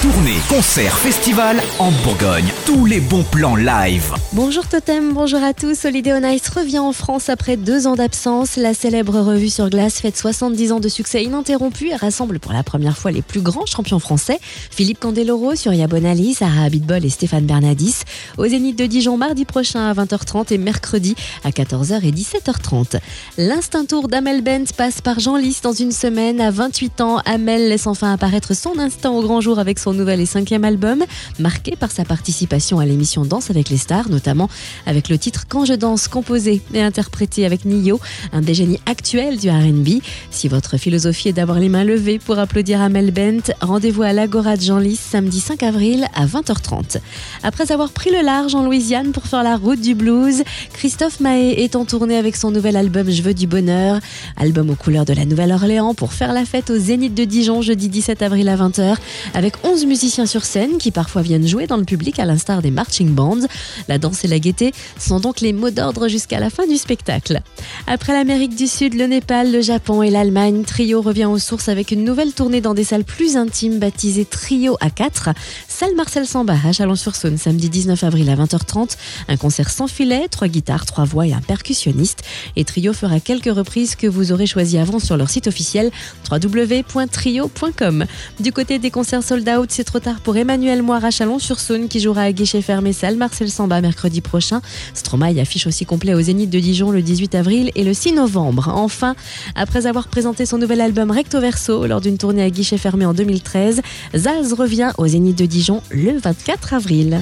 Tournée, concert, festival en Bourgogne. Tous les bons plans live. Bonjour Totem, bonjour à tous. Holiday on Ice revient en France après deux ans d'absence. La célèbre revue sur glace fête 70 ans de succès ininterrompu et rassemble pour la première fois les plus grands champions français. Philippe Candeloro, Surya Bonali, Sarah Abitbol et Stéphane Bernadis. Au Zénith de Dijon mardi prochain à 20h30 et mercredi à 14h et 17h30. L'instinct tour d'Amel Bent passe par Jean Lys dans une semaine. À 28 ans, Amel laisse enfin apparaître son instinct au grand jour avec son nouvel et cinquième album, marqué par sa participation à l'émission Danse avec les stars, notamment avec le titre Quand je danse, composé et interprété avec Nio, un des génies actuels du RB. Si votre philosophie est d'avoir les mains levées pour applaudir Amel Bent, rendez-vous à l'Agora de Jean Lys samedi 5 avril à 20h30. Après avoir pris le large en Louisiane pour faire la route du blues, Christophe Mahé est en tournée avec son nouvel album Je veux du bonheur, album aux couleurs de la Nouvelle-Orléans pour faire la fête au Zénith de Dijon jeudi 17 avril à 20h avec 11 musiciens sur scène qui parfois viennent jouer dans le public à l'instar des marching bands. La danse et la gaieté sont donc les mots d'ordre jusqu'à la fin du spectacle. Après l'Amérique du Sud, le Népal, le Japon et l'Allemagne, Trio revient aux sources avec une nouvelle tournée dans des salles plus intimes baptisée Trio à 4. Salle Marcel Samba à Chalon-sur-Saône, samedi 19 avril à 20h30. Un concert sans filet, trois guitares, trois voix et un percussionniste. Et Trio fera quelques reprises que vous aurez choisies avant sur leur site officiel www.trio.com. Du côté des concerts sold out, c'est trop tard pour Emmanuel Moire à Chalon-sur-Saône qui jouera à guichet fermé salle Marcel Samba mercredi prochain. Stromae affiche aussi complet au Zénith de Dijon le 18 avril et le 6 novembre. Enfin, après avoir présenté son nouvel album Recto Verso lors d'une tournée à guichet fermé en 2013, Zaz revient au Zénith de Dijon le 24 avril.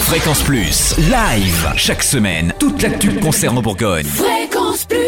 Fréquence Plus. Live. Chaque semaine. Toute l'actu concerne en Bourgogne. Fréquence Plus